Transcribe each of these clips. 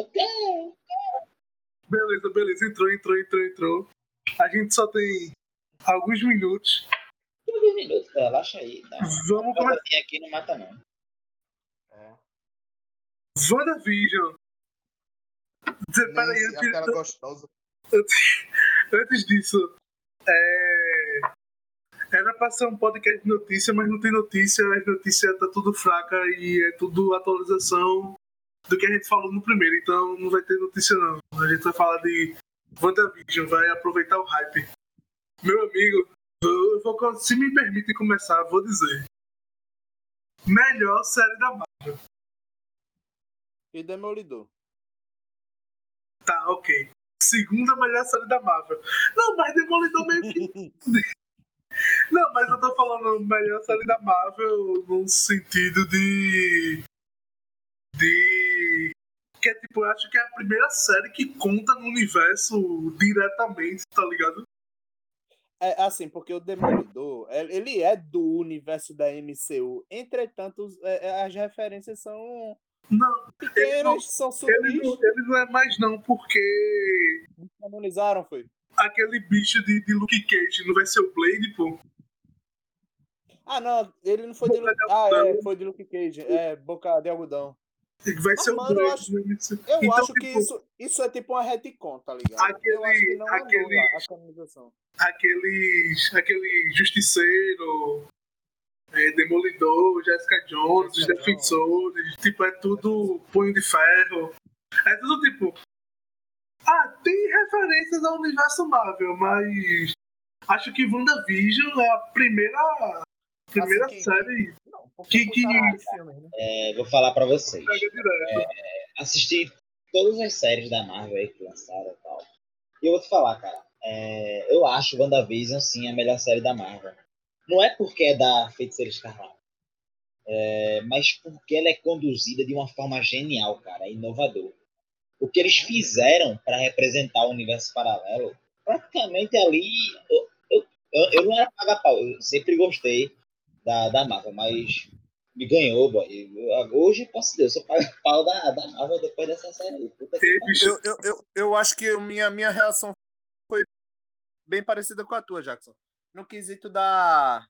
ok. Beleza, beleza. Entrou, entrou, entrou, entrou. A gente só tem alguns minutos. Alguns minutos, relaxa aí. Tá? Vamos começar. aqui não mata, não. É. WandaVision. Peraí, Nem antes, aquela gostosa. antes disso, é... era pra ser um podcast de notícia, mas não tem notícia, as notícias tá tudo fraca e é tudo atualização do que a gente falou no primeiro, então não vai ter notícia não. A gente vai falar de WandaVision, vai aproveitar o hype. Meu amigo, eu vou, se me permitem começar, vou dizer. Melhor série da Marvel. E Demolidor. Tá, ok. Segunda melhor série da Marvel. Não, mas Demolidor meio que. Não, mas eu tô falando melhor série da Marvel no sentido de. De. Que é tipo, eu acho que é a primeira série que conta no universo diretamente, tá ligado? É assim, porque o Demolidor, ele é do universo da MCU. Entretanto, é, é, as referências são Não, ele não, pequenas, são ele sutis. não, ele não é mais não, porque Canonizaram, foi. aquele bicho de, de Luke Cage não vai ser o Blade, pô. Ah, não, ele não foi de Luke... de Ah, é, foi de Luke Cage. É, boca de algodão. Vai Ah, ser o mano, eu acho-. Eu Então, acho que tipo, isso, isso é tipo uma retcon, tá ligado? Aquele- que aquele- aqueles, aquele Justiceiro, é, Demolidor, Jessica Jones, os Jessica Defensores, tipo, é tudo punho de ferro. É tudo tipo. Ah, tem referências ao universo Marvel, mas acho que WandaVision é a primeira, primeira Assim que- série Não, Que- que- né? É, vou falar pra vocês. direto. Assisti todas as séries da Marvel aí que lançaram e tal. E eu vou te falar, cara. é, eu acho WandaVision, sim, a melhor série da Marvel. Não é porque é da Feiticeira Escarlate. É, mas porque ela é conduzida de uma forma genial, cara, inovador. O que eles fizeram para representar o universo paralelo, praticamente ali. Eu, eu, eu, não era paga-pau, eu sempre gostei da, da Marvel, mas me ganhou, boy. Hoje, posso dizer, eu sou paga-pau da, da Marvel depois dessa série. Puta que Eu, eu, eu, eu acho que a minha, minha reação foi bem parecida com a tua, Jackson. No quesito da,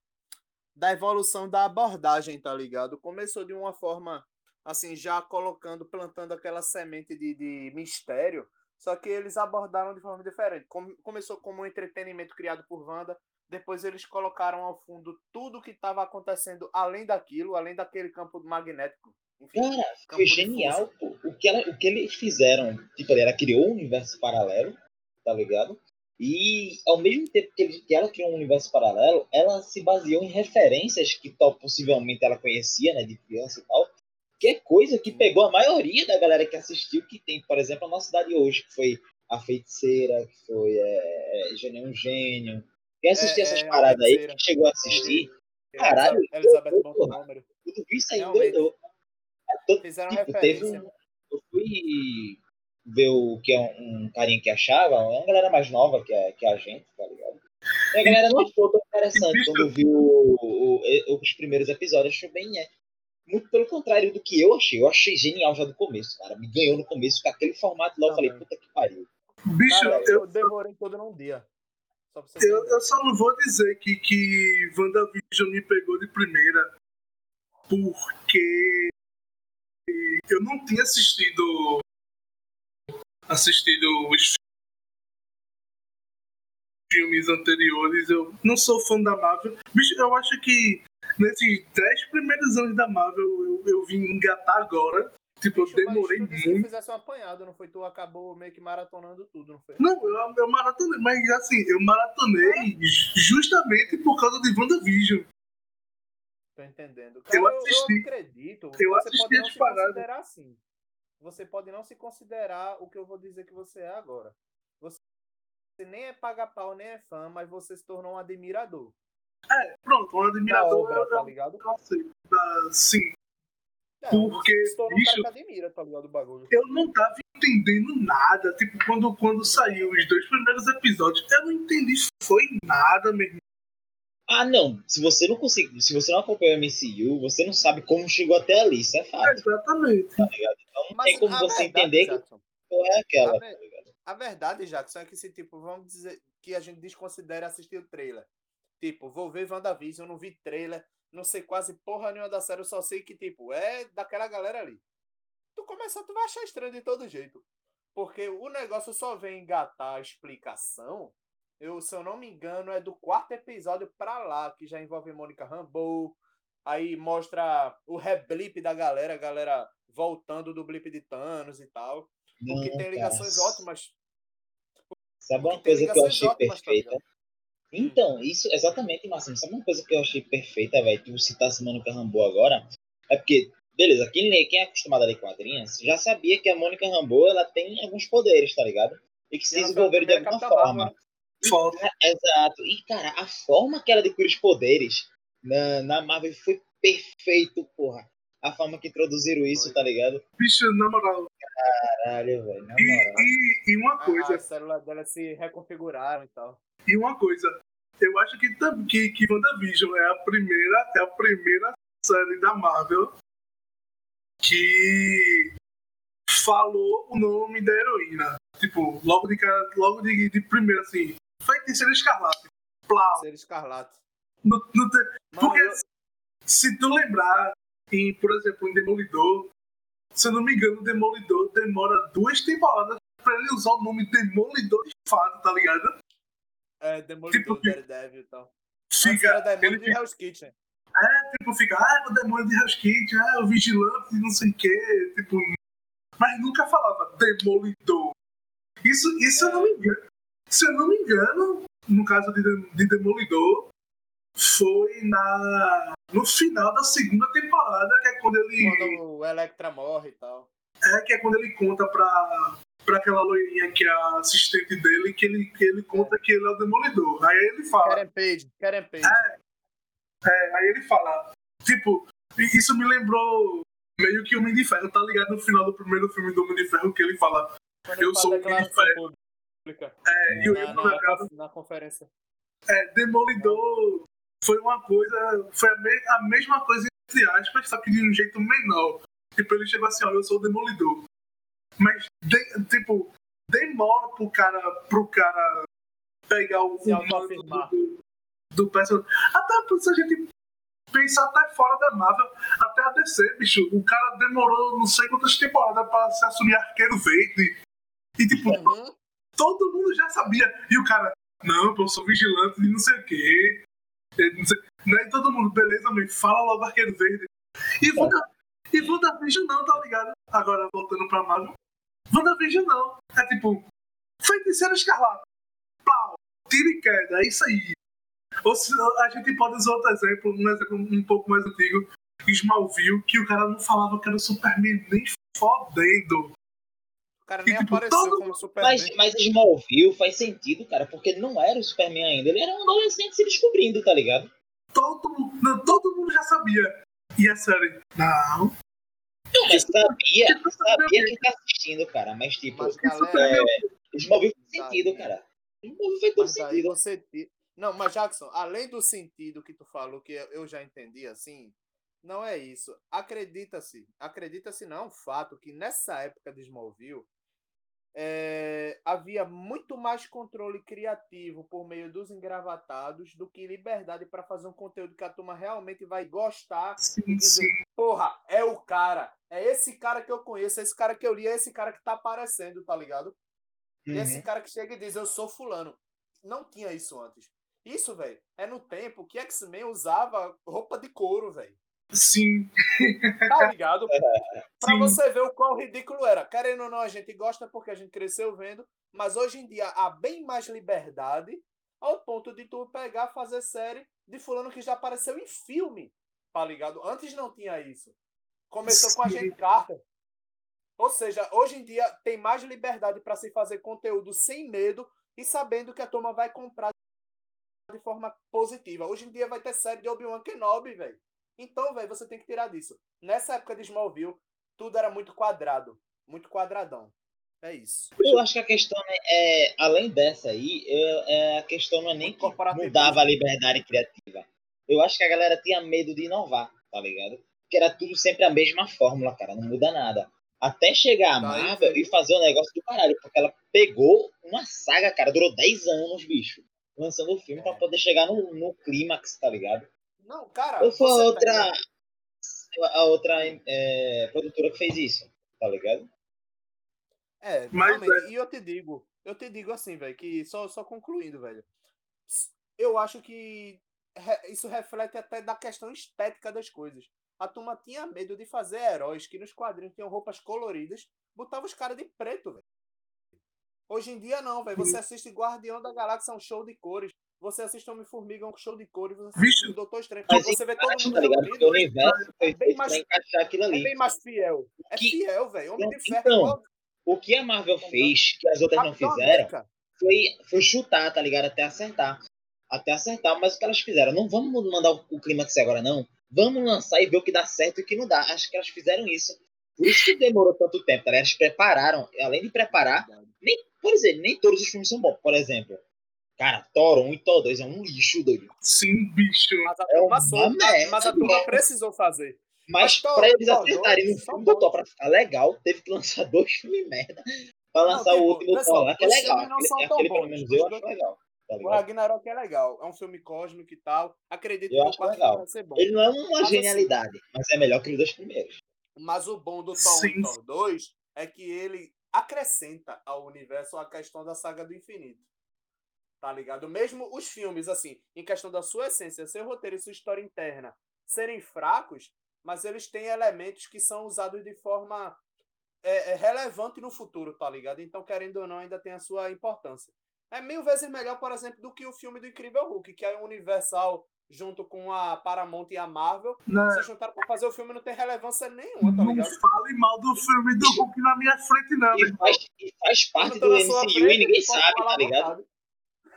da evolução da abordagem, tá ligado? Começou de uma forma, assim, já colocando, plantando aquela semente de, de mistério, só que eles abordaram de forma diferente. Com- começou como um entretenimento criado por Wanda, depois eles colocaram ao fundo tudo que estava acontecendo além daquilo, além daquele campo magnético. Enfim, Cara, foi genial, pô. O que, ela, o que eles fizeram, tipo, ela criou um universo paralelo, tá ligado? E ao mesmo tempo que, ele- que ela criou um universo paralelo, ela se baseou em referências que tal, possivelmente ela conhecia, né, de criança e tal. Que é coisa que pegou a maioria da galera que assistiu, que tem, por exemplo, a nossa cidade hoje, que foi A Feiticeira, que foi é, Gênio é um Gênio. Quem assistiu É, essas é, A paradas aí, Feiticeira. que chegou a assistir, Caralho, Elizabeth Montgomery. tudo isso aí doidou. É todo- Fizeram Tipo, teve referência. um, eu fui ver o que é um, um carinha que achava, é uma galera mais nova que a, que a gente, tá ligado? E a galera não achou tão interessante quando viu o- o- os primeiros episódios, achou bem. É, muito pelo contrário do que eu achei. Eu achei genial já do começo, cara. Me ganhou no começo com aquele formato lá. Eu falei, puta que pariu. bicho, Cara, eu, eu devorei todo num dia. Eu, eu só não vou dizer que, que WandaVision me pegou de primeira, porque eu não tinha assistido assistido os filmes anteriores. Eu não sou fã da Marvel. Bicho, eu acho que nesses 10 primeiros anos da Marvel eu, eu vim engatar agora. Tipo, eu mas demorei tu que muito. fizesse um apanhado, não foi? Tu acabou meio que maratonando tudo, não foi? Não, eu, eu maratonei, mas assim, eu maratonei justamente por causa de WandaVision. Tô entendendo. Eu Cara, eu, assisti. eu acredito. Eu você assisti pode não se paradas. considerar assim. Você pode não se considerar o que eu vou dizer que você é agora. Você nem é paga-pau, nem é fã, mas você se tornou um admirador. Pronto, um Da admirador obra, eu, tá eu, ligado? eu. Ah, sim, É, Porque, bicho, tá ligado? Bagulho. eu não tava entendendo nada. Tipo, quando, quando saiu os dois primeiros episódios, eu não entendi foi nada mesmo. Ah, não. Se você não consegue, se você não acompanha o MCU, você não sabe como chegou até ali, isso é fato. Exatamente. Tá ligado? Então não Mas tem como a você verdade, entender que é aquela, a tá ver- ligado? A verdade, Jackson, é que se, tipo, vamos dizer que a gente desconsidera assistir o trailer. Tipo, vou ver WandaVision, não vi trailer, não sei quase porra nenhuma da série, eu só sei que, tipo, é daquela galera ali. Tu começar, tu vai achar estranho de todo jeito. Porque o negócio só vem engatar a explicação. Eu, se eu não me engano, é do quarto episódio pra lá, que já envolve Mônica Rambeau. Aí mostra o reblip da galera, a galera voltando do blip de Thanos e tal. Porque tem ligações ótimas. Sabe uma coisa que eu achei ótimas, perfeita? Então, isso, exatamente, Máximo. Sabe uma coisa que eu achei perfeita, velho? Tu citasse Mônica Rambeau agora? É porque, beleza, quem, lê, quem é acostumado a ler quadrinhos já sabia que a Mônica Rambeau, ela tem alguns poderes, tá ligado? E que se desenvolveram de alguma forma. Cara, exato. E, cara, a forma que ela adquire os poderes na, na Marvel foi perfeito, porra. A forma que introduziram isso, tá ligado? Bicho, na moral. Caralho, velho, na E, moral. e, e uma a- coisa, As células dela se reconfiguraram e tal. e uma coisa. Eu acho que, que, que WandaVision é a primeira, é a primeira série da Marvel que falou o nome da heroína. Tipo, logo de cara, logo de, de primeiro, assim, feiticeira escarlate. Plau. Ser escarlate. No, no te- Mano, Porque eu- se tu lembrar, em, por exemplo, em Demolidor, se eu não me engano, o Demolidor demora duas temporadas pra ele usar o nome Demolidor de fato, tá ligado? é, Demolidor, tipo Daredevil e tal. Fica, era Demolidor ele de Hell's Kitchen. tipo, fica, ah, o demônio de Hell's Kitchen, ah, o vigilante, não sei o quê, tipo, mas nunca falava Demolidor. Isso, isso eu não me engano. Se eu não me engano, no caso de, de Demolidor, foi na no final da segunda temporada, que é quando ele Quando o Electra morre e tal. é que é quando ele conta pra, pra aquela loirinha que é a assistente dele, que ele, que ele conta que ele é o Demolidor. Aí ele fala, Karen Page, Karen Page. É, aí ele fala, tipo, isso me lembrou meio que o Homem de Ferro, tá ligado no final do primeiro filme do Homem de Ferro que ele fala, Quando eu sou o Homem pública. é, e o Na, Delgado, na, na conferência. é, Demolidor foi uma coisa, foi a, me- a mesma coisa entre aspas, só que de um jeito menor. Tipo, ele chegou assim, olha, eu sou o Demolidor. Mas, de- tipo, demora pro cara, pro cara pegar o, Se o do, do personagem. Até isso a gente pensa até fora da Marvel, até a DC, bicho. O cara demorou não sei quantas temporadas pra se assumir arqueiro verde. E tipo, Uhum. todo mundo já sabia. E o cara, não, eu sou vigilante de não sei o quê. Não? E todo mundo, beleza, me fala logo arqueiro verde. E Wanda, e WandaVision não, tá ligado? Agora, voltando pra Marvel. WandaVision não. É tipo, feiticeiro escarlate. Pau, tira e queda, é isso aí. Ou se, a gente pode usar outro exemplo, um exemplo um pouco mais antigo. Smallville, que o cara não falava que era o Superman nem fodendo. O cara nem E, tipo, apareceu todo- como Superman. Mas, mas Smallville faz sentido, cara, porque ele não era o Superman ainda, ele era um adolescente se descobrindo, tá ligado? todo, mundo- não, todo mundo já sabia. E a série, não. Não, mas sabia, sabia quem tá assistindo, cara, mas tipo, Mas, galera, é, Smallville faz sentido, cara. Smallville faz todo sentido. você. Não, mas Jackson, além do sentido que tu falou, que eu já entendi assim, não é isso. Acredita-se, acredita-se não, é um fato que nessa época de Smallville é, havia muito mais controle criativo por meio dos engravatados do que liberdade para fazer um conteúdo que a turma realmente vai gostar Sim, e dizer, sim. porra, é o cara, é esse cara que eu conheço, é esse cara que eu li, é esse cara que tá aparecendo, tá ligado? E esse Uhum. cara que chega e diz, eu sou fulano. Não tinha isso antes. Isso, velho, é no tempo que X-Men usava roupa de couro, velho. Sim, Tá ligado? Pra Sim. você ver o quão ridículo era. Querendo ou não, a gente gosta porque a gente cresceu vendo, mas hoje em dia há bem mais liberdade ao ponto de tu pegar, fazer série de fulano que já apareceu em filme, tá ligado? Antes não tinha isso. Começou com a Sim. gente Carter. Ou seja, hoje em dia tem mais liberdade para se fazer conteúdo sem medo e sabendo que a turma vai comprar de forma positiva. Hoje em dia vai ter série de Obi-Wan Kenobi, velho. Então, velho, você tem que tirar disso. Nessa época de Smallville, tudo era muito quadrado, muito quadradão. É isso. Eu acho que a questão é, é além dessa aí, eu, é, a questão não é nem que mudava a liberdade criativa. Eu acho que a galera tinha medo de inovar, tá ligado? Porque era tudo sempre a mesma fórmula, cara, não muda nada. Até chegar a Tá Marvel e fazer um negócio do caralho, porque ela pegou uma saga, cara, durou 10 anos, bicho, lançando o filme É. pra poder chegar no, no clímax, tá ligado? Não, cara. Ou foi a você outra, pega- a outra é, produtora que fez isso, tá ligado? É, Mas, realmente, e eu te digo, eu te digo assim, velho, que só, só concluindo, velho. Eu acho que isso reflete até da questão estética das coisas. A turma tinha medo de fazer heróis que nos quadrinhos tinham roupas coloridas, botava os caras de preto, velho. Hoje em dia não, velho. Você assiste Guardião da Galáxia, é um show de cores. Você assiste Homem-Formiga, é um show de cores. Você assiste Vixe. Doutor Estranho. Mas você vê todo encaixa, mundo tá ligado? Porque reunido, o universo foi bem mais- encaixar aquilo É ali. bem mais fiel. É Que- fiel, velho. Homem de Então, Ferro então, O que a Marvel fez, que as outras não fizeram, foi, foi chutar, tá ligado? Até acertar. Até acertar, mas o que elas fizeram? Não vamos mandar o, o clímax agora, não. Vamos lançar e ver o que dá certo e o que não dá. Acho que elas fizeram isso. Por isso que demorou tanto tempo, tá ligado? Elas prepararam, além de preparar, nem, por exemplo, nem todos os filmes são bons. Por exemplo, cara, Thor 1 e Thor 2 é um lixo, doido. Sim, bicho. Mas a É turma uma soube, merda, mas a turma precisou fazer. Mas Mas Thor- pra eles acertarem no filme do. Thor pra ficar legal, teve que lançar dois filmes merda. Pra lançar tipo, o último do pessoal, Thor lá, que é os legal. filmes não Aquele, são tão aquele pelo bons. menos Os eu acho legal. Tá O? Ragnarok é legal. É um filme cósmico e tal. Acredito Eu que o quarto legal. vai ser bom. Ele não é uma Mas, assim, genialidade, mas é melhor que os dois primeiros. Mas o bom do Thor 1 Sim. e Thor 2 é que ele acrescenta ao universo a questão da saga do infinito. Tá ligado? Mesmo os filmes, assim, em questão da sua essência, seu roteiro e sua história interna serem fracos, mas eles têm elementos que são usados de forma é, é, relevante no futuro, tá ligado? Então, querendo ou não, ainda tem a sua importância. É mil vezes melhor, por exemplo, do que o filme do Incrível Hulk, que é a Universal junto com a Paramount e a Marvel. Né? Se juntaram pra fazer o filme não tem relevância nenhuma, tá Não ligado? fale mal do filme do Hulk na minha frente, não. E irmão. faz, e faz parte não do MCU frente, e ninguém sabe, tá ligado? vontade.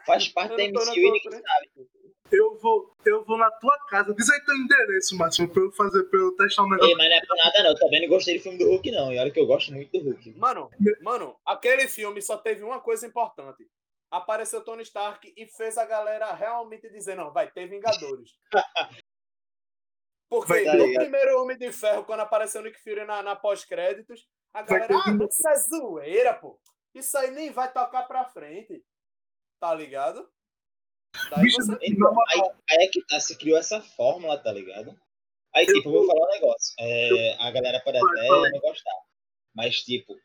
Faz parte Eu da MCU e ninguém frente. sabe. Eu vou, eu vou na tua casa. Diz aí teu endereço, Máximo, pra eu fazer, pra eu testar um negócio. Ei, mas não é por nada não, eu também não gostei do filme do Hulk não, e olha que eu gosto muito do Hulk. Mano, mano, aquele filme só teve uma coisa importante. Apareceu Tony Stark e fez a galera realmente dizer, não, vai ter Vingadores. Porque Vai, tá no primeiro Homem de Ferro, quando apareceu o Nick Fury na, na pós-créditos, a galera, ah, Vingadores." isso é zoeira, pô. Isso aí nem vai tocar pra frente. Tá ligado? Daí você... Então, aí, aí é que tá, se criou essa fórmula, tá ligado? Aí, Eu tipo, eu vou falar um negócio. É, a galera pode até não gostar. Mas, tipo,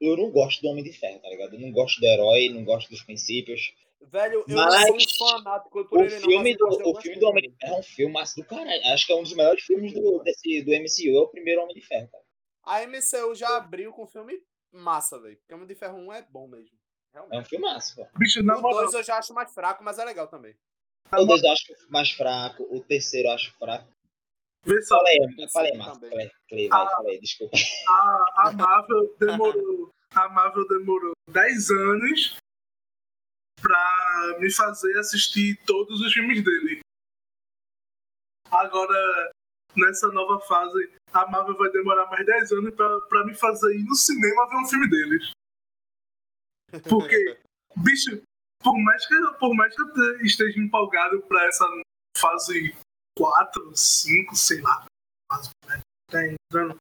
eu não gosto do Homem de Ferro, tá ligado? Eu não gosto do herói, não gosto dos princípios. Velho, eu Mas não sou um fanático por O ele, não. filme, mas do, o filme do Homem de. Ferro é um filme do caralho. Acho que é um dos melhores filmes do, desse, do MCU, é o primeiro Homem de Ferro, cara. A MCU já abriu com filme massa, velho. Porque Homem de Ferro 1 é bom mesmo. É um filmaço, pô. Bicho, na O moral, 2 eu já acho mais fraco, mas é legal também. O moral, dois eu acho mais fraco, o terceiro eu acho fraco. vê só. Falei, falei, Márcio. Falei, falei, falei, desculpa. A, a Marvel demorou. A Marvel demorou 10 anos pra me fazer assistir todos os filmes dele. Agora, nessa nova fase, a Marvel vai demorar mais 10 anos pra, pra me fazer ir no cinema ver um filme deles. Porque, bicho, por mais que, eu- por mais que eu te- esteja empolgado pra essa fase 4, 5, sei lá, fase né, tá entrando.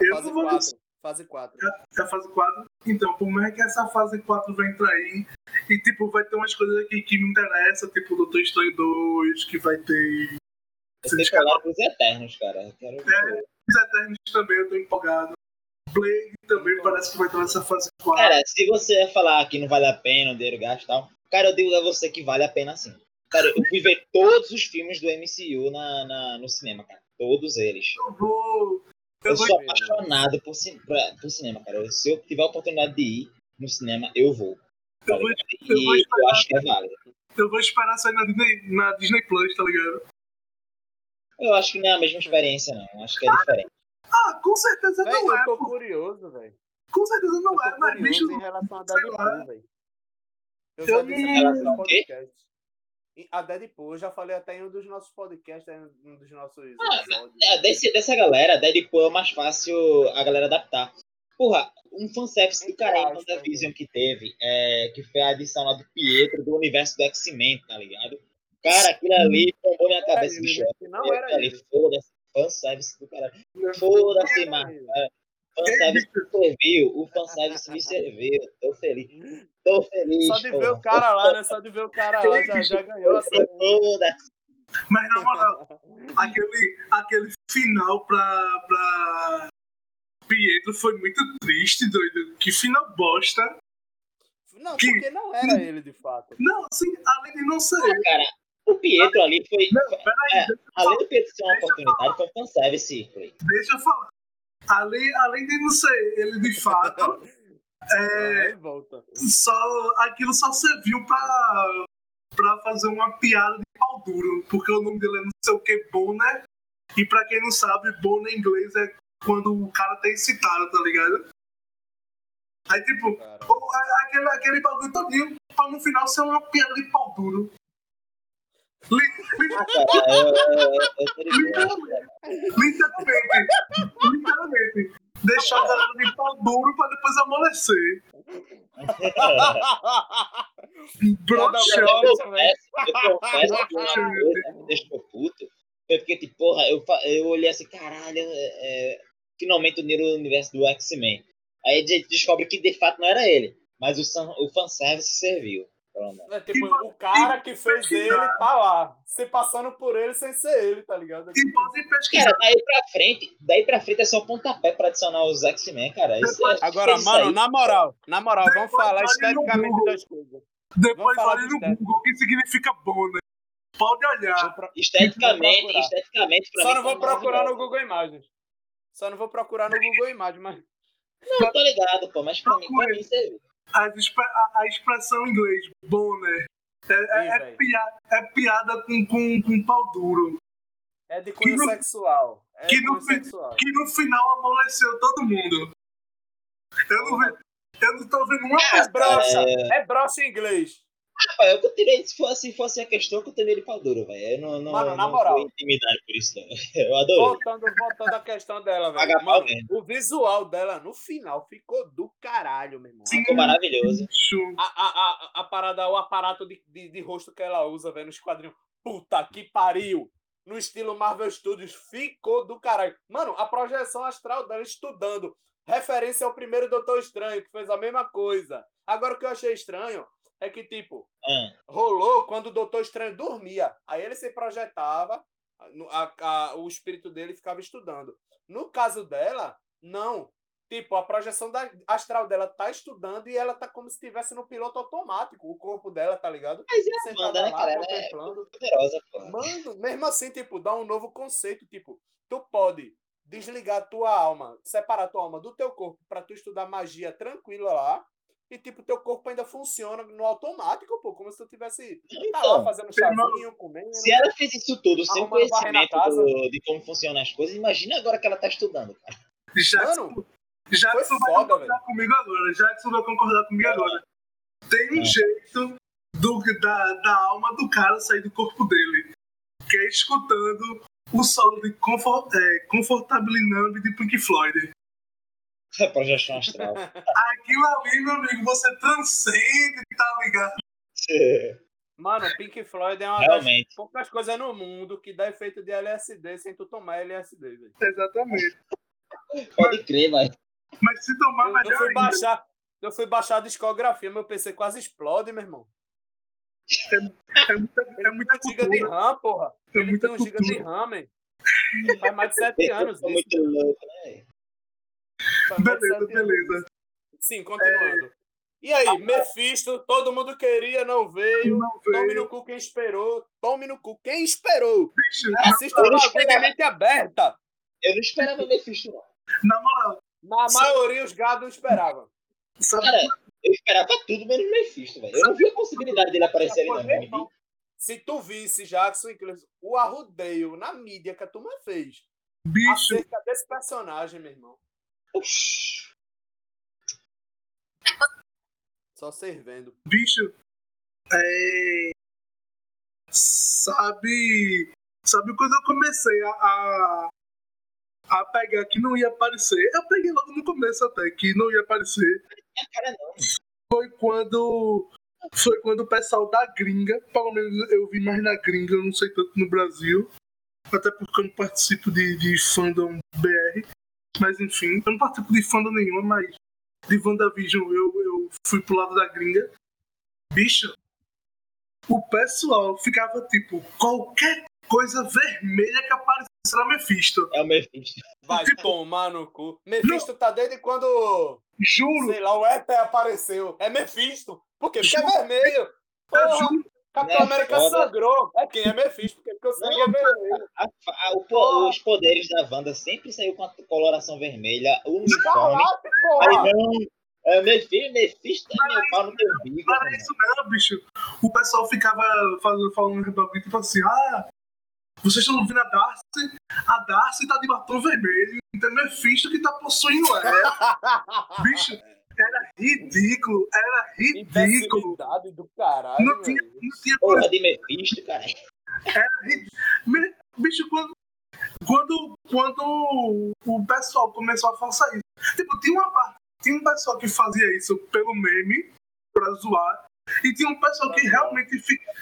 Eu Fase não vou 4. Fase 4. é a fase 4. Então, por mais que essa fase 4 vai entrar aí, e tipo, vai ter umas coisas aqui que me interessam, tipo Doutor Estranho 2, que vai ter. Eu tenho que falar pros Eternos, cara. Quero ver. Os Eternos também, eu tô empolgado. Blade também parece que vai estar nessa fase 4. Cara, se você falar que não vale a pena o dinheiro gasto e tal, cara, eu digo a você que vale a pena sim. Cara, eu fui ver todos os filmes do MCU na, na- no cinema, cara. Todos eles. Eu vou. Eu Eu sou ver, apaixonado por, pra- por cinema, cara. Se eu tiver a oportunidade de ir no cinema, eu vou. Tá eu vou, eu vou E eu esperar. acho que é válido. eu vou esperar sair na Disney, na Disney Plus, tá ligado? Eu acho que não é a mesma experiência, não. Acho que é diferente. Ah, com certeza Véi, não é. eu tô pô. curioso, velho. Com certeza não é, mas bicho. curioso em relação a. Deadpool, velho. Eu Eu já não- disse Em relação A Deadpool, eu já falei até em um dos nossos podcasts, em um dos nossos Ah, episódios. É, desse, dessa galera, Deadpool é o mais fácil a galera adaptar. Porra, um fanservice do caralho da Vision que teve, é, que foi a adição lá do Pietro do universo do X-Men, tá ligado? Cara, aquilo ali tombou minha cabeça, bicho. né? Não era ali, ele. foda-se, fanservice do caralho. Foda-se, era mano. ele. Fanservice me serviu, o fanservice me serviu. Tô feliz. Tô feliz. Só de ver o cara lá, né? Só de ver o cara lá, já, já ganhou a série. Foda-se. Mas na moral, aquele, aquele final pra, pra Pietro foi muito triste, doido. Que final bosta. Não, Que- porque não era ele, de fato. Não, assim, além de não ser. Cara, o Pietro ali foi. Não, peraí, É, além do Pietro ser uma oportunidade, foi um fanservice. Foi. deixa eu falar. Além, além de não ser ele de fato, é, volta. só, aquilo só serviu pra, pra fazer uma piada de pau duro. Porque o nome dele é não sei o que, Bonner. E pra quem não sabe, Bonner em inglês é quando o cara tá excitado, tá ligado? Aí, tipo, Cara. aquele, aquele bagulho todinho pra no final ser uma piada de pau duro. Literalmente. Literalmente. Deixar a galera de pau duro pra depois amolecer. Broxante. Eu confesso, eu puto porque, tipo, porra, eu, eu olhei assim, caralho, é, é, finalmente uniram o universo do X-Men. Aí a gente descobre que de fato não era ele, mas o, o fanservice serviu. É tipo, o cara que fez ele tá lá, se passando por ele sem ser ele, tá ligado? E pode pesquisar. Cara, daí pra frente, daí pra frente é só pontapé pra adicionar os X-Men, cara. Isso é- Agora, isso mano, aí- na moral, na moral, vamos Depois falar olhe no esteticamente das coisas. Depois Vamos falar de no. Google o que significa Bonner. Pode olhar. Pro- esteticamente, esteticamente, pra Só mim não vou procurar no. Google Imagens. Só não vou procurar no Google Imagens, mas. Não, tô ligado, pô, mas pra mim, pra mim serviu. A, a expressão em inglês, Bonner. É, é- é piada, é piada com, com, com pau duro. É de cunho Que no- sexual. É que de no sexual. Que no final amoleceu todo mundo. Eu não, eu não tô vendo uma É pessoa. brocha. É brocha em inglês. Rapaz, eu continuei, se fosse, se fosse a questão, eu continuei de pau duro, velho. Eu não, não, Mano, na não moral. fui intimidado por isso, não. Eu adorei. Voltando, voltando à questão dela, velho. Mano, o visual dela no final ficou do caralho, meu irmão. Ficou maravilhoso. A, a, a, a parada, o aparato de, de, de rosto que ela usa, velho, nos quadrinhos. Puta que pariu! No estilo Marvel Studios, ficou do caralho. Mano, a projeção astral dela estudando. Referência ao primeiro Doutor Estranho, que fez a mesma coisa. Agora, o que eu achei estranho é que, tipo, Ah, rolou quando o Doutor Estranho dormia. Aí ele se projetava, a- a- o espírito dele ficava estudando. No caso dela, não. Tipo, a projeção da, astral dela tá estudando e ela tá como se estivesse no piloto automático. O corpo dela, tá ligado? Mas é Sentada né, cara? Ela é poderosa, pô. Mano, mesmo assim, tipo, dá um novo conceito. Tipo, tu pode desligar tua alma, separar tua alma do teu corpo pra tu estudar magia tranquila lá. E, tipo, teu corpo ainda funciona no automático, pô. Como se tu tivesse tá lá Então, fazendo irmão, chazinho, comendo. se ela fez isso tudo sem conhecimento casa. do- de como funcionam as coisas, imagina agora que ela tá estudando, cara. Jackson, Mano, Jackson foi vai foda, concordar comigo agora. Jackson vai concordar comigo agora. Tem um É. jeito do, da, da alma do cara sair do corpo dele. Que é escutando o solo de Comfort, é, de Pink Floyd. Projeção astral. Aquilo ali, meu amigo, você transcende, tá ligado? Mano, Pink Floyd é uma Realmente. das poucas coisas no mundo que dá efeito de LSD sem tu tomar LSD, velho. Exatamente. Pode crer, mas. Mas se tomar Eu, eu melhor fui ainda, baixar. Eu fui baixar a discografia, meu PC quase explode, meu irmão. é muita, é muita Um giga de cultura. RAM, porra. É Ele muita tem um giga de cultura. RAM, man. Faz mais de sete anos Ficou isso. muito louco, né? Beleza, beleza. Sim, continuando. E aí, Mephisto, todo mundo queria, não veio. Não Tome veio. no cu quem esperou. Tome no cu quem esperou. Bicho, Assista não esperava. mente aberta. Eu não esperava Mephisto, não. na moral, Na maioria, os gados esperavam. sabe Cara, eu esperava tudo menos Mephisto, velho. Eu não vi a possibilidade dele aparecer ali, vi. irmão, Se tu visse, Jackson, inclusive, o arrudeio na mídia que a turma fez bicho, acerca desse personagem, meu irmão. Oxi. Só servendo. bicho, é, sabe, sabe quando eu comecei a, a, a pegar que não ia aparecer. Eu peguei logo no começo até, que não ia aparecer. Cara não. Foi quando. Foi quando o pessoal da gringa, pelo menos eu vi mais na gringa, eu não sei tanto no Brasil. Até porque eu não participo de, de fandom BR. Mas enfim, eu não participo de fandom nenhuma, mas de WandaVision eu, eu fui pro lado da gringa. Bicho, o pessoal ficava tipo, qualquer coisa vermelha que aparecesse era Mephisto. É o Mephisto. Vai tomar no cu. Mephisto tá desde quando, Juro, sei lá, o Éter apareceu. É Mephisto. Por quê? Porque é Juro. vermelho. eu Porra, juro. Capitão É América foda. sangrou. É quem? É Mephisto. Porque, o sangue é vermelho. A- a- o os poderes da Wanda sempre saiu com a coloração vermelha, o uniforme. Aí não. É Mephisto, Mephisto é meu pau no teu umbigo. Não era isso não, bicho. O pessoal ficava falando, falando bagulho, tipo assim, ah, vocês estão ouvindo a Darcy? A Darcy tá de batom vermelho, então é Mephisto que tá possuindo ela. bicho, era ridículo, era ridículo. Do caralho, Não tinha, não tinha Porra de Mephisto, cara. Me- Bicho, quando, quando, quando o pessoal começou a fazer isso. Tipo, tinha uma parte, tinha um pessoal que fazia isso pelo meme, pra zoar, e tinha um pessoal que realmente fica.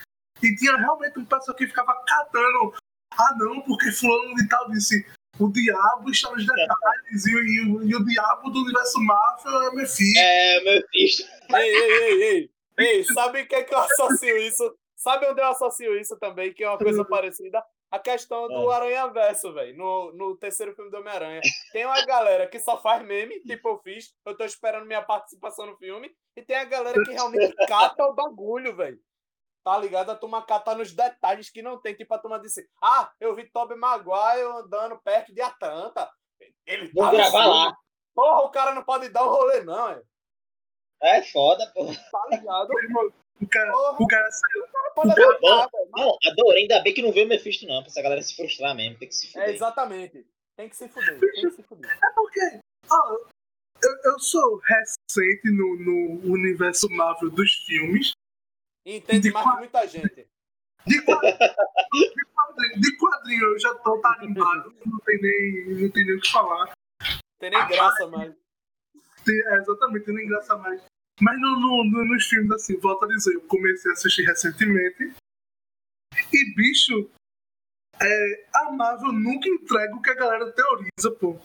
E tinha realmente um pessoal que ficava catando. Ah não, porque fulano de tal disse. O diabo está nos detalhes e, e o- e o diabo do universo Marvel é Mephisto. É Mephisto. Ei, ei, ei, ei. Ei, sabe o que, é que eu associo isso? Sabe onde eu associo isso também, que é uma coisa parecida? A questão do Aranha Verso, velho, no, no terceiro filme do Homem-Aranha. Tem uma galera que só faz meme, tipo eu fiz, eu tô esperando minha participação no filme, e tem a galera que realmente cata o bagulho, velho. Tá ligado? A turma cata nos detalhes que não tem. Tipo, a turma disse: Ah, eu vi Tobey Maguire andando perto de Atlanta. Ele Vou tá gravar filme. lá. Porra, o cara não pode dar um rolê, não, é. É foda, porra. Tá ligado? O cara, Porra. o cara saiu. Não velho. Não, adorei. Ainda bem que não veio o Mephisto, não. Pra essa galera se frustrar mesmo. Tem que se É, fuder. exatamente. Tem que se fuder, tem que se fuder. É porque, ó, eu, eu sou recente no, no universo Marvel dos filmes. E entende De mais que muita gente. De quadrinho, de quadrinho, de quadrinho eu já tô tarimbado, não tem nem, não tem nem o que falar. Tem nem graça, mais. Tem- é, exatamente, tem nem graça mais. Mas no, no- no- nos filmes, assim, volto a dizer, eu comecei a assistir recentemente. E, bicho, é, a Marvel nunca entrega o que a galera teoriza, pô.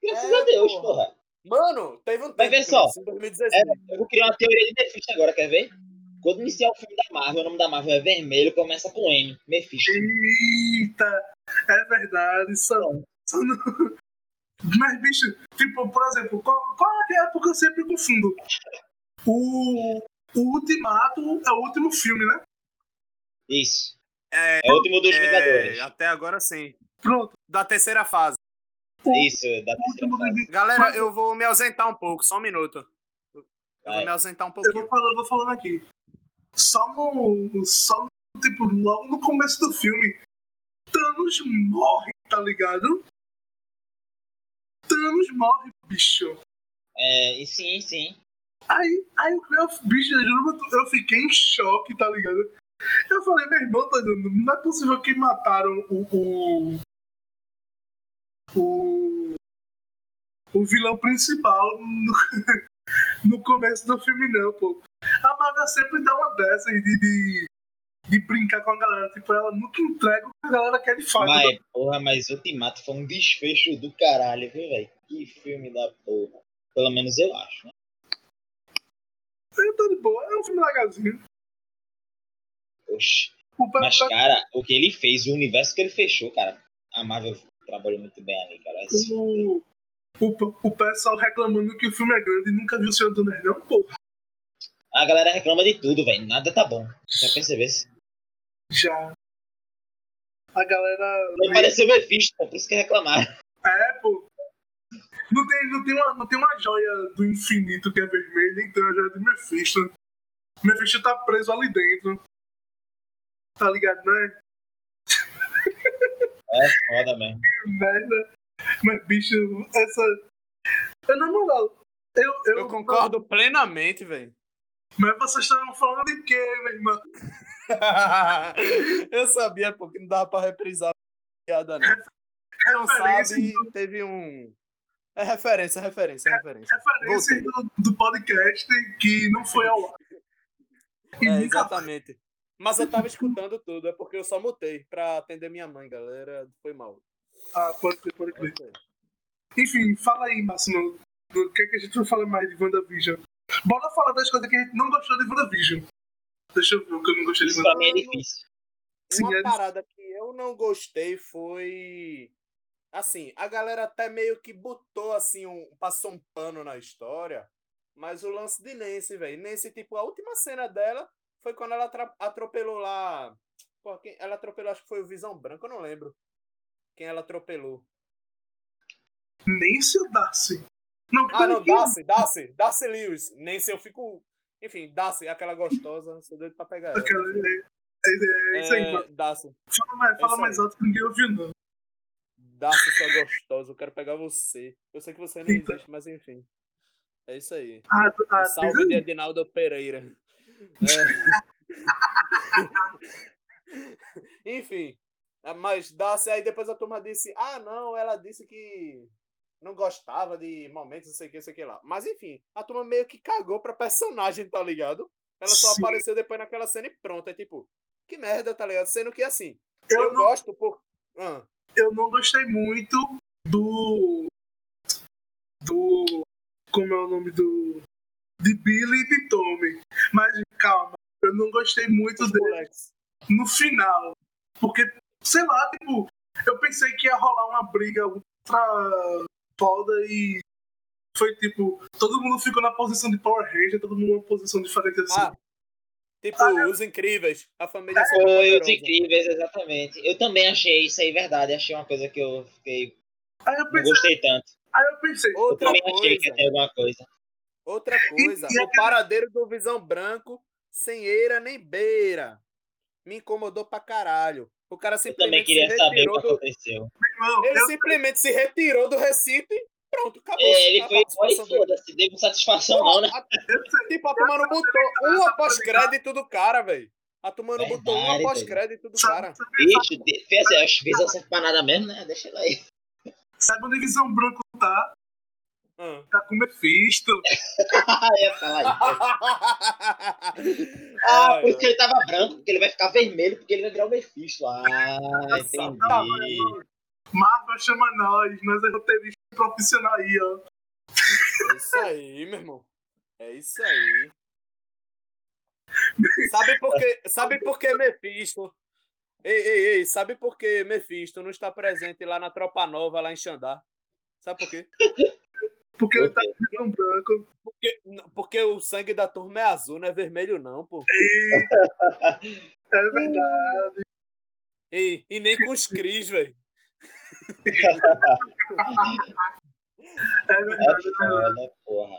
Graças É, a Deus, porra. porra. Mano, teve um tempo. Mas vê que só. Em 2016. É, eu vou criar uma teoria de Mephisto agora, quer ver? Quando iniciar o filme da Marvel, o nome da Marvel é vermelho, começa com M. Mephisto. Eita, é verdade, são. são Mas, bicho, tipo, por exemplo, qual, qual é a época eu sempre confundo? O, o Ultimato é o último filme, né? Isso. É, É o último dos Vingadores. até agora sim. Pronto. Da terceira fase. Isso, da O terceira fase. Galera, eu vou me ausentar um pouco, só um minuto. Eu vou me ausentar um Eu vou pouquinho. falando, vou falando aqui. Só no. Só no, tipo, logo no começo do filme, Thanos morre, tá ligado? Thanos morre, bicho. É, e sim, sim. Aí, aí o meu bicho, eu eu fiquei em choque, tá ligado? Eu falei, meu irmão, tá ligado? não é possível que mataram o. o. o, o vilão principal no, no começo do filme, não, pô. A Marvel sempre dá uma dessas de, de, de brincar com a galera. Tipo, ela nunca entrega o que a galera quer de fato. Mas, porra, mas Ultimato foi um desfecho do caralho, viu, velho? Que filme da porra. Pelo menos eu acho. né? Eu tô de boa, é um filme legalzinho. Oxi. Mas, cara, o que ele fez, o universo que ele fechou, cara. A Marvel trabalhou muito bem ali, cara. Esse- o, o, o pessoal reclamando que o filme é grande e nunca viu o Senhor do Nerdão, pô. A galera reclama de tudo, velho. Nada tá bom. Já percebesse? Já. A galera. Não pareceu Mephisto, por isso que reclamaram. É, pô. Não tem, não, tem uma, não tem uma joia do infinito que é vermelha, então é a joia do Mephisto. Mephisto tá preso ali dentro. Tá ligado, né? É foda mesmo. Merda. Mas, bicho, essa. É na moral. Eu, eu, Eu concordo plenamente, velho. Mas vocês estavam falando de quê, meu irmão? eu sabia, porque não dava pra reprisar a piada, não. Quem não sabe, do- teve um. É referência, referência, referência. referência do, do podcast que não foi ao ar. É, exatamente. Mas eu tava escutando tudo, é porque eu só mutei pra atender minha mãe, galera. Foi mal. Ah, pode crer, pode crer. Enfim, fala aí, Máximo. Do que, é que a gente vai falar mais de WandaVision? Bora falar das coisas que a gente não gostou de WandaVision. Deixa eu ver o que eu não gostei de Isso WandaVision. é difícil. Sim, Uma é parada que eu não gostei foi. Assim, a galera até meio que botou assim, um, passou um pano na história, mas o lance de Nancy, velho. Nancy, tipo, a última cena dela foi quando ela atropelou lá. Pô, quem, ela atropelou, acho que foi o Visão Branco, eu não lembro. Quem ela atropelou. Se eu Darcy. Não, Ah, não, quem- Darcy, Darcy, Darcy Lewis. Nancy, eu fico. Enfim, Darcy, aquela gostosa, sou doido pra pegar ela. Aquela- É, é, é isso aí. É, Darcy. Fala mais, fala mais alto que ninguém ouviu, não. Darcy, sua gostosa, eu quero pegar você. Eu sei que você não Eita. existe, mas enfim. É isso aí. Ah, tu- ah, Salve de Pereira. É. Enfim. Mas Darcy, aí depois a turma disse: Ah, não, ela disse que não gostava de momentos, não sei o que, não sei o que lá. Mas enfim, a turma meio que cagou pra personagem, tá ligado? Ela só Sim. apareceu depois naquela cena e pronto. É tipo, que merda, tá ligado? Sendo que assim, eu, eu, não, gosto por. Ah, eu não gostei muito do. Do. Como é o nome do. De Billy e de Tommy. Mas calma, eu não gostei muito os dele moleques. no final. Porque, sei lá, tipo, eu pensei que ia rolar uma briga ultra foda e foi tipo, todo mundo ficou na posição de Power Ranger, todo mundo numa posição diferente assim. Ah, tipo, os incríveis. A família Foi os incríveis, exatamente. Eu também achei isso aí verdade. Achei uma coisa que eu fiquei. Aí eu Não pensei, gostei tanto. aí eu pensei, Eu Outra também achei que coisa, ia ter alguma coisa. outra coisa. E- e O paradeiro do Visão Branco, sem eira nem beira. Me incomodou pra caralho. O cara Eu também simplesmente se queria saber o retirou que do. irmão, Ele simplesmente se retirou do recinto e pronto, acabou. É, ele a foi embora e foda-se. Deu satisfação, não, né? A- Tipo, a turma não botou um após-crédito do cara, velho. A turma não botou um Verdade, após-crédito do cara. Bicho, fez acho que fez não serve pra nada mesmo, né? Deixa ele aí. sabe onde Visão Branco tá? Ah. Tá com Mephisto. Ah, ia falar isso. Ah, por isso que ele tava branco, porque ele vai ficar vermelho, porque ele vai virar o Mephisto. Ah, entendi. Marvel chama nós, nós é roteirista profissional aí, ó. É isso aí, meu irmão. É isso aí. Sabe por que, sabe por que Mephisto? Ei, ei, ei, sabe por que Mephisto não está presente lá na Tropa Nova, lá em Xandar? Sabe por quê? Porque ele tá com Visão Branco. Porque, porque o sangue da turma é azul, não é vermelho, não, pô. E... É verdade. E, e nem com os Cris, velho. É É verdade. porra.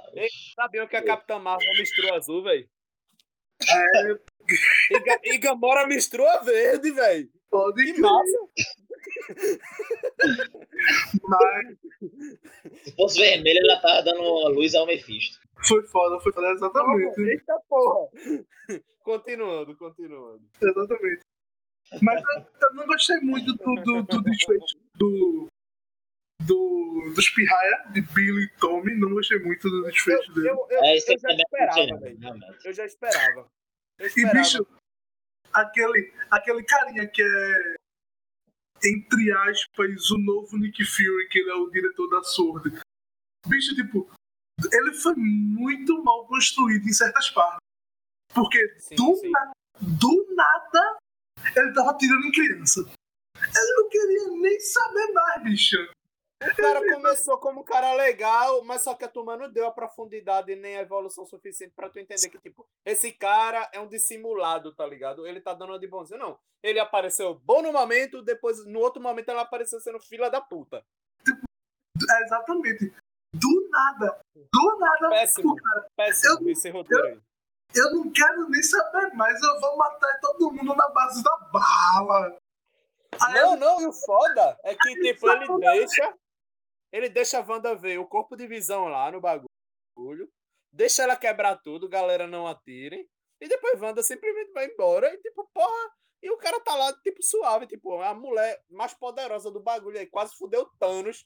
Sabiam que a Capitã Marvel misturou azul, velho? É, E, Ga- e Gamora misturou verde, velho. pode Que massa. Mas Se fosse vermelho, ela tava dando luz ao Mephisto. foi foda, foi foda, exatamente. Eita porra. Continuando, continuando. Exatamente. Mas eu, eu não gostei muito do, do, do desfecho do, do, dos pirraia, de Billy e Tommy. Não gostei muito do Eu, desfecho dele. eu, eu, É, eu isso aí já também não esperava, velho. Eu já esperava. Eu E, esperava. bicho, aquele, aquele carinha que é, entre aspas, o novo Nick Fury, que ele é o diretor da Sword. Bicho, tipo, ele foi muito mal construído em certas partes. Porque Sim, do, sim. na- do nada ele tava tirando em criança. Ele não queria nem saber mais, bicho. O cara começou como um cara legal, mas só que a turma não deu a profundidade nem a evolução suficiente pra tu entender que, tipo, esse cara é um dissimulado, tá ligado? Ele tá dando uma de bonzinho. Não. Ele apareceu bom no momento, depois, no outro momento, ela apareceu sendo fila da puta. É, exatamente. Do nada. Do nada. Péssimo. o cara, Péssimo Eu- esse roteiro aí. eu não quero nem saber mais. Eu vou matar todo mundo na base da bala. Aí Não, não, e o foda é que, tipo, ele deixa. Ele deixa a Wanda ver o corpo de visão lá no bagulho. Deixa ela quebrar tudo, galera não atirem. E depois Wanda simplesmente vai embora. E, tipo, porra, E o cara tá lá, tipo, suave, tipo, a mulher mais poderosa do bagulho aí, quase fudeu Thanos.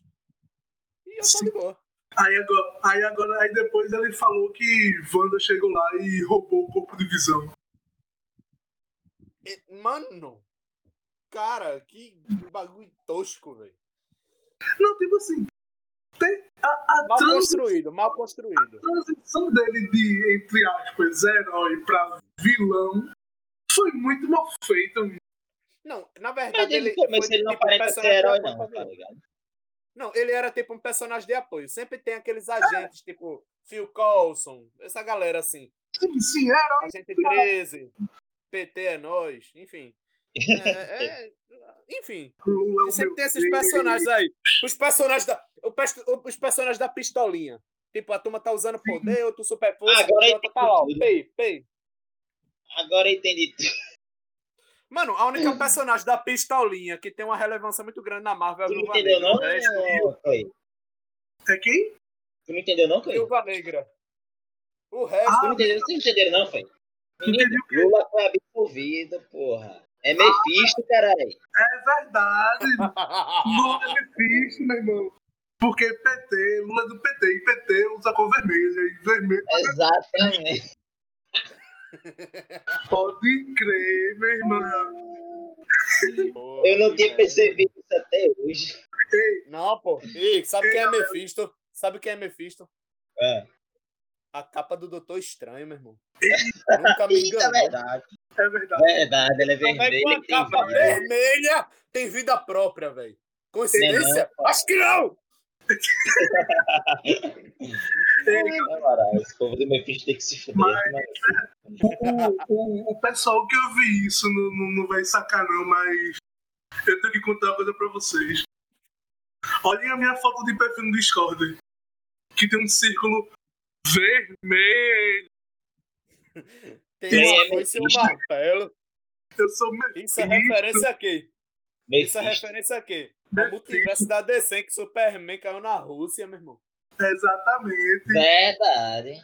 E eu tô Sim. de boa. Aí agora, aí agora, aí depois ele falou que Wanda chegou lá e roubou o corpo de visão. Mano, cara, que bagulho tosco, velho. Não, tipo assim, Mal construído, mal construído. transição dele de, entre aspas, herói pra vilão foi muito mal feita. Não, na Mas verdade, ele. foi, ele não tipo, um aparenta ser herói, não, tá ligado? Não, ele era tipo um personagem de apoio. Sempre tem aqueles agentes, tipo Phil Coulson, essa galera assim. Sim, sim, herói. Agente 13, PT é nós, enfim. É, é- enfim, Lula é sempre tem esses Deus. personagens aí. Os personagens da, os personagens da pistolinha. Tipo, a turma tá usando poder, outro super força, Agora outra tá lá, ó, pei, pei. Agora entendi tudo. Mano, a única personagem da pistolinha que tem uma relevância muito grande na Marvel é a Tu não Viúva entendeu, Negra. não, resto, Clay? É quem? Tu não entendeu, não, Clay? Viúva Negra. O resto, Tu não entendeu? Vocês não entenderam, não? Lula foi absolvido, porra. É Mephisto, caralho. É verdade. Lula é Mephisto, meu irmão. Porque PT, Lula é do PT, e PT usa cor vermelha, e vermelho Exatamente. pode crer, meu irmão. Eu não tinha percebido isso até hoje. Ei, Não, pô. Ih, sabe quem é Mephisto? Sabe quem é Mephisto? É. A capa do Doutor Estranho, meu irmão. Nunca me Isso é enganou. verdade. é verdade. Verdade, ela é é vermelha. uma tem capa vida. vermelha tem vida própria, velho? Coincidência? Não, Acho que não! Esse povo do tem que se fuder. Mas-. O, o, o pessoal que eu vi isso não, não, não vai sacar, não, mas eu tenho que contar uma coisa pra vocês. Olhem a minha foto de perfil no Discord. Que tem um círculo vermelho. Tem uma e um Mephisto? martelo. Eu sou Isso é referência a quê? Isso é referência a? O Mephisto. multiverso da DC que Superman caiu na Rússia, meu irmão. Exatamente. Verdade.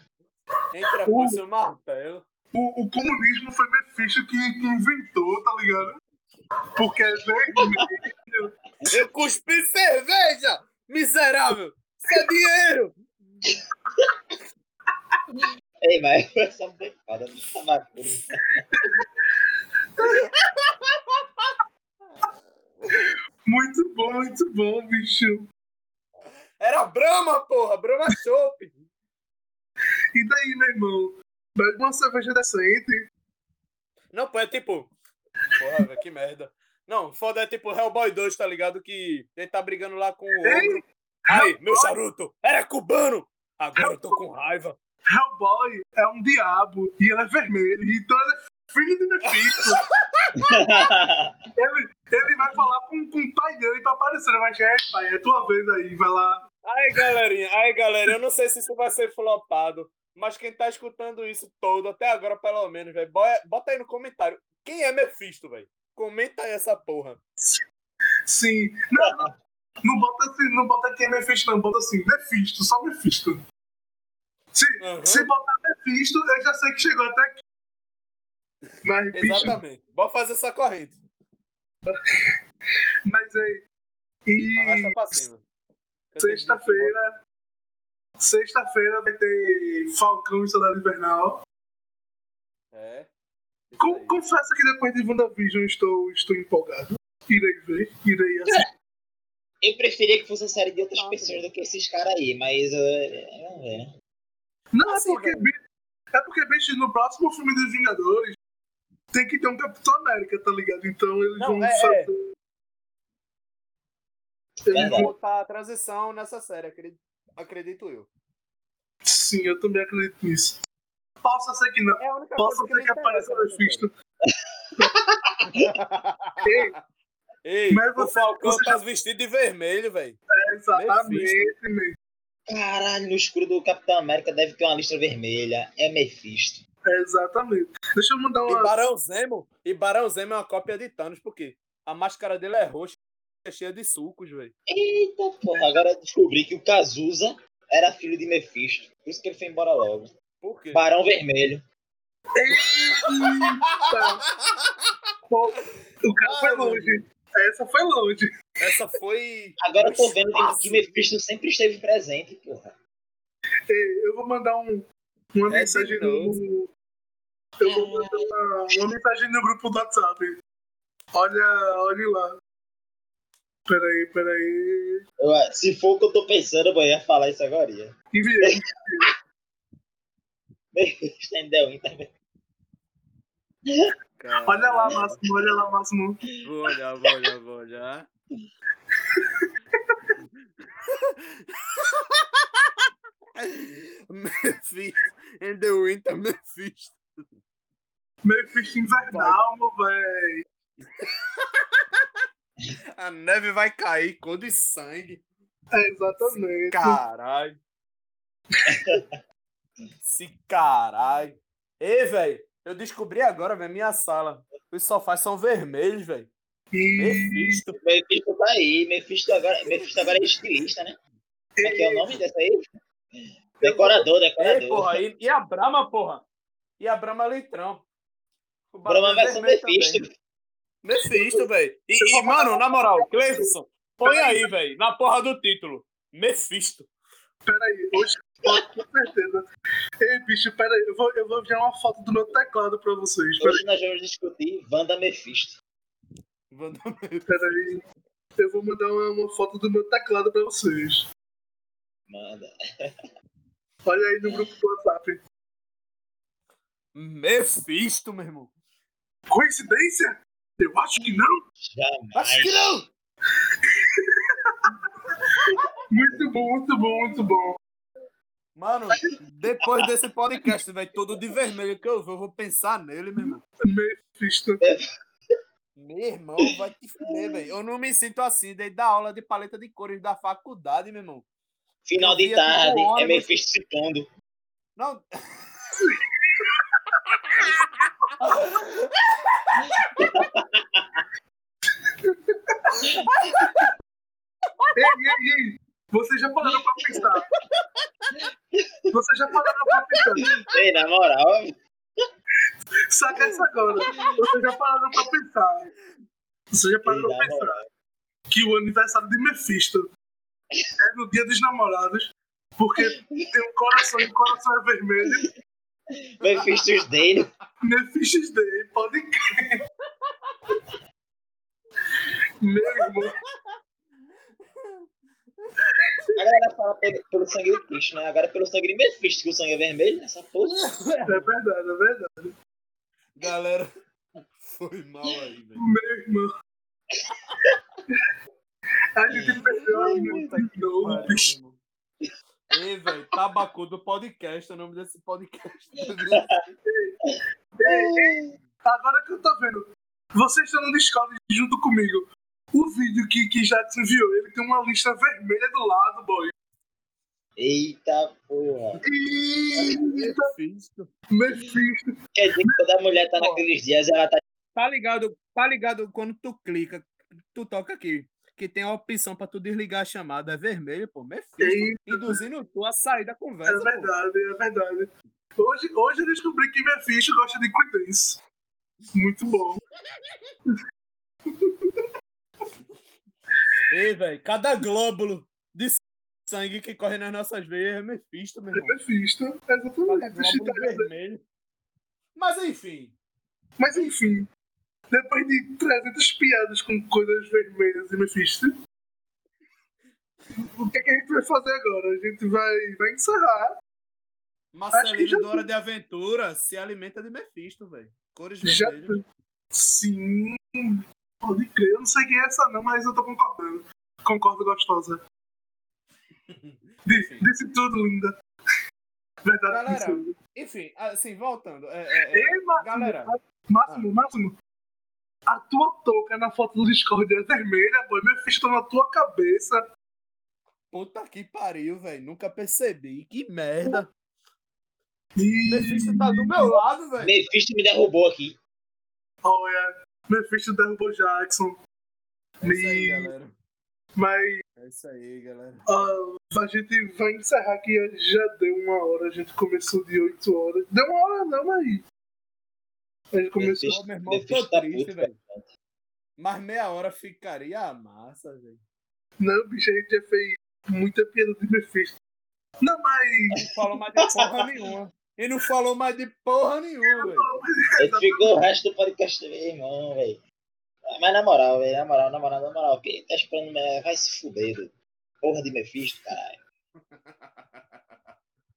Entre a Uh. foice e o martelo. O, o comunismo foi Mephisto que, que inventou, tá ligado? Porque é vermelho. Eu cuspi cerveja! Miserável! Isso é dinheiro! Ei, mas essa foda. Não tava puro. Muito bom, muito bom, bicho. Era Brahma, porra! Brahma Chopp! E daí, meu irmão? Bebe uma cerveja decente. Não, pô, é tipo. Porra, velho, que merda. Não, foda é tipo Hellboy 2, tá ligado? Que ele tá brigando lá com o Ei. Aí, meu charuto, era cubano! Agora eu tô com raiva. Hellboy é um diabo e ele é vermelho, então ele é filho de Mephisto. ele, ele vai falar com, com o pai dele pra aparecer, mas é, pai, é tua vez aí, vai lá. Aí, galerinha, aí, galera, eu não sei se isso vai ser flopado, mas quem tá escutando isso todo, até agora pelo menos, velho, bo- bota aí no comentário. Quem é Mephisto, velho? Comenta aí essa porra. Sim. Não, não, não bota assim, não bota quem é Mephisto, não, bota assim, Mephisto, só Mephisto. Se, Aham. se botar Mephisto, eu já sei que chegou até aqui. Mas, bicho, Exatamente. Bora fazer essa corrente. mas aí. E. Sexta-feira. Sexta-feira vai ter Falcão e Soldado Invernal. É. Com, confesso que depois de WandaVision estou, estou empolgado. Irei ver, irei assistir. Eu preferia que fosse a série de outras Nossa, pessoas do que esses caras aí, mas. Uh, vamos ver, né? Não, é porque, é porque, bicho, no próximo filme dos Vingadores tem que ter um Capitão América, tá ligado? Então eles Não, vão é- fazer. Eles Verdade. vão... botar a transição nessa série, acredito, acredito eu. Sim, eu também acredito nisso. Possa ser que não. É a única Possa coisa ser que me apareça o interessa nessa Mephisto. Ei, Mas o você- Falcão você tá vestido de vermelho, velho. exatamente, mesmo. Caralho, no escuro do Capitão América deve ter uma lista vermelha. É Mephisto. Exatamente. Deixa eu mandar E uma. Barão Zemo, e Barão Zemo é uma cópia de Thanos, porque a máscara dele é roxa, é cheia de sucos, velho. Eita porra, agora eu descobri que o Cazuza era filho de Mephisto. Por isso que ele foi embora logo. Por quê? Barão Vermelho. Eita! Pô, o cara foi Ai, longe. Essa foi longe. Essa foi. Agora eu tô vendo que, Fácil. que Mephisto sempre esteve presente, porra. Eu vou mandar um, uma É mensagem no. Eu vou mandar uma, uma mensagem no grupo do WhatsApp. Olha, olhe lá. Peraí, peraí. Eu- se for o que eu tô pensando, eu ia falar isso agora. Enviei. Mephisto ainda também. Olha lá, Máximo, olha lá, Máximo. Vou olhar, vou olhar, vou olhar. Mephisto. And the Winter Mephisto. Mephisto invernal, véi. A neve vai cair, cor de sangue. É, exatamente. Caralho. Esse caralho. Ei, velho, eu descobri agora, velho, minha sala. Os sofás são vermelhos, velho. Mephisto. Mephisto tá aí. Mephisto agora, Mephisto agora é estilista, né? Como é que é o nome dessa aí? Decorador, Ei, decorador. porra, e, e a Brahma, porra? E a Brahma Litrão. O Brahma é versão Mephisto. também. Mephisto, velho. E, e, mano, na moral, Cleison, põe aí, velho, na porra do título. Mephisto. Peraí, hoje. Com certeza. Ei, bicho, peraí. Eu vou, eu vou enviar uma foto do meu teclado pra vocês. Peraí, Hoje nós vamos discutir Wanda Mephisto. peraí. Eu vou mandar uma, uma foto do meu teclado pra vocês. Manda. Olha aí no grupo do WhatsApp. Mephisto, meu irmão. Coincidência? Eu acho que não. Jamais. Acho que não. Muito bom, muito bom, muito bom. Mano, depois desse podcast, velho, todo de vermelho que eu vou, eu vou pensar nele, meu irmão. Mephisto. Meu irmão, vai te fuder, velho. Eu não me sinto assim desde a aula de paleta de cores da faculdade, meu irmão. Final de Eu tarde, é se pondo. Não. Ei, ei, ei. Vocês já pararam pra pensar? Vocês já pararam pra pensar? Ei, na moral, Saca essa agora. Vocês já pararam pra pensar? Vocês já pararam pra pensar moral. que o aniversário de Mephisto é no dia dos namorados, porque tem um coração e o coração é vermelho. Mephisto's Day. Mephisto's Day, pode crer. Meu irmão, A galera fala pelo, pelo sangue de Cristo, né? Agora pelo sangue de Mephisto, que o sangue é vermelho, essa porra. é verdade, é verdade. Galera, foi mal aí, velho. Meu irmão. A gente perdeu a Puta de novo, bicho. Ei, velho, tabacu do podcast, é o nome desse podcast. Ei, agora que eu tô vendo, vocês estão no Discord junto comigo. O vídeo que, que Jackson enviou, ele tem uma lista vermelha do lado, boy. Eita porra. Eita, Mephisto. Mephisto. Quer dizer que toda mulher tá naqueles dias, ela tá. Tá ligado, tá ligado quando tu clica, tu toca aqui, que tem a opção pra tu desligar a chamada, é vermelho, pô, Mephisto, Eita. induzindo tu a sair da É conversa, pô. verdade, é verdade. Hoje, hoje eu descobri que Mephisto gosta de Creedence. Muito bom. Ei, velho, cada glóbulo de sangue que corre nas nossas veias é Mephisto, meu É irmão. Mephisto, Cada exatamente. glóbulo vermelho. Mas enfim, Mas enfim, depois de 300 piadas com coisas vermelhas e Mephisto, o que, é que a gente vai fazer agora? A gente vai, vai encerrar. Marcelino do Hora de Aventura se alimenta de Mephisto, velho. Cores Já vermelhas. Sim, pode crer. Eu não sei quem é essa, não, mas eu tô concordando. Concordo, gostosa. Disse, disse tudo, linda. Verdade. Galera. Enfim, assim, voltando. é, é, é, Ei, Máximo, galera, Máximo, Máximo. A tua touca na foto do Discord é vermelha, boy. Mephisto na tua cabeça. puta que pariu, velho. Nunca percebi. Que merda. Mephisto tá do meu lado, velho. Mephisto me derrubou aqui. Olha, Mephisto derrubou Jackson. É isso aí, galera. Mas É isso aí, galera. ah, a gente vai encerrar que já deu uma hora. A gente começou de 8 horas. Deu uma hora não, mas. A gente começou. Pô, meu irmão, Mephisto tô tá triste, puto, velho. Mas meia hora ficaria massa, velho. Não, bicho, a gente já fez muita piada de Mephisto. Não, mas. Não falou mais de porra nenhuma. E não falou mais de porra nenhuma, velho. Ele ficou o resto do podcast também, irmão, velho. Mas na moral, velho, na moral, na moral, na moral, quem tá esperando né, vai se fuder, velho. Porra de Mephisto, caralho.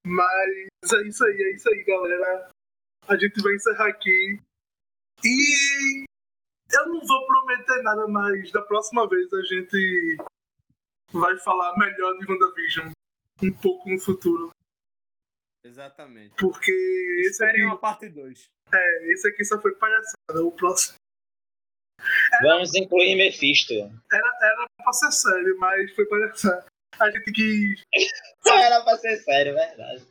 Mas é isso aí, é isso aí, galera. A gente vai encerrar aqui. E eu não vou prometer nada, mas da próxima vez a gente vai falar melhor de WandaVision um pouco no futuro. Exatamente. Porque esse aqui, uma parte 2. é, esse aqui só foi palhaçada. O próximo Vamos incluir Mephisto. era, era pra ser sério, mas foi palhaçada. A gente quis. Era pra ser sério, verdade.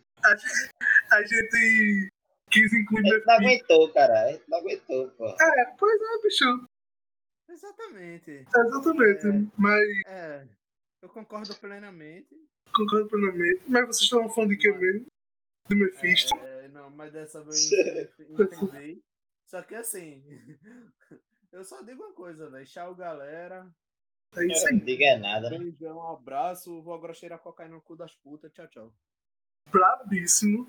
A gente quis incluir A gente não Mephisto. aguentou, cara. A gente não aguentou, pô. É, pois é, bicho. Exatamente. Exatamente. É. Mas É. Eu concordo plenamente. concordo plenamente. Mas vocês estavam falando de que mesmo? Do Mephisto. É, não, mas dessa vez eu entendi. Só que assim. Eu só digo uma coisa, velho. Tchau, galera. É isso aí. não diga nada, né? Beijão, um abraço. Vou agora cheirar cocaína no cu das putas. Tchau, tchau. Brabíssimo.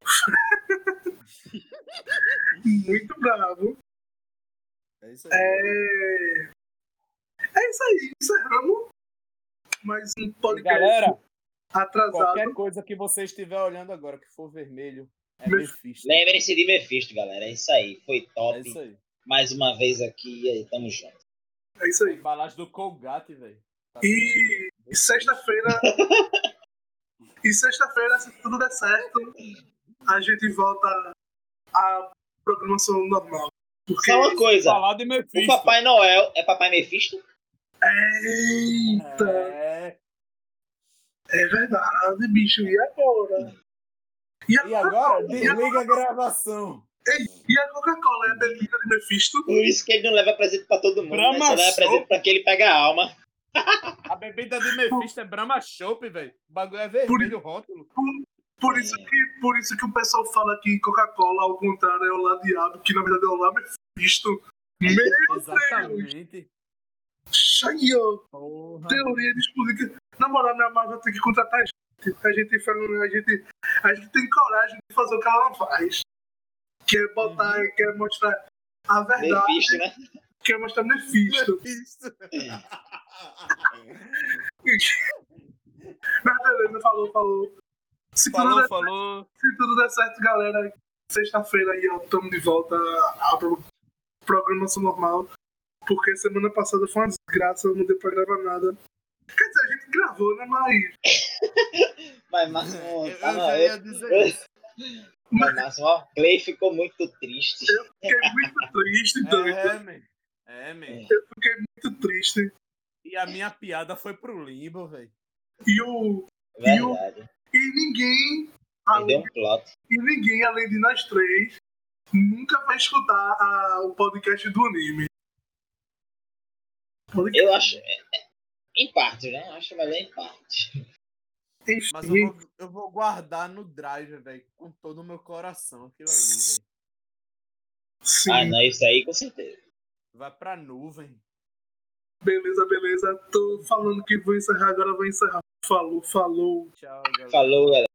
Muito bravo. É isso aí. É... é isso aí. Encerramos mais um E podcast galera, atrasado. qualquer coisa que você estiver olhando agora que for vermelho, é Meph- Mephisto. Lembrem-se de Mephisto, galera. É isso aí. Foi É top. isso aí. Mais uma vez aqui e aí, tamo junto. É isso aí. embalagem do Colgate, velho. Tá E, e sexta-feira. e sexta-feira, se tudo der certo, a gente volta à programação normal. Porque. Só uma coisa. Falar de O. Papai Noel é Papai Mephisto? Eita! É. É verdade, bicho. E agora? E, E agora, e a, desliga a gravação. e a Coca-Cola é a bebida de Mephisto? Por isso que ele não leva presente pra todo mundo. Brahma Né? Só leva presente pra quem ele pega a alma. A bebida de Mephisto é Brahma Chopp, velho. O bagulho é vermelho, o rótulo. Por isso, que, por isso que o pessoal fala que Coca-Cola, ao contrário, é o lá diabo, que na verdade é o lá Mephisto. Meu Exatamente. Deus! Porra. Teoria de explosão. Na moral, minha mãe vai ter que contratar a gente. A gente, a gente, a gente tem coragem de fazer o que ela faz. Que é botar, Uhum. quer mostrar a verdade, Mephisto, né? quer mostrar Mephisto. Mephisto. Mas beleza, falou, falou. Se, tudo Falou, der, falou. se tudo der certo, galera, sexta-feira aí estamos de volta à pro- programação normal. Porque semana passada foi uma desgraça, não deu pra gravar nada. Quer dizer, a gente gravou, né? Mas. Mas Máximo, Eu, eu tá já na- ia dizer isso. Mas Máximo, ó, Clay ficou muito triste. Fiquei muito triste, doido. É, man. É, man. Fiquei muito triste. E a minha piada foi pro limbo, velho. E o. Verdade. E ninguém. Me Além, um plot. e ninguém, além de nós três, nunca vai escutar a- o podcast do anime. Podcast, Eu acho. Em parte, né? Acho melhor em parte. Mas eu vou, eu vou guardar no drive, velho. Com todo o meu coração aquilo ali, velho. Ah, não, isso aí com certeza. Vai pra nuvem. Beleza, beleza. Tô falando que vou encerrar, agora vou encerrar. Falou, falou. Tchau, galera. Falou, galera.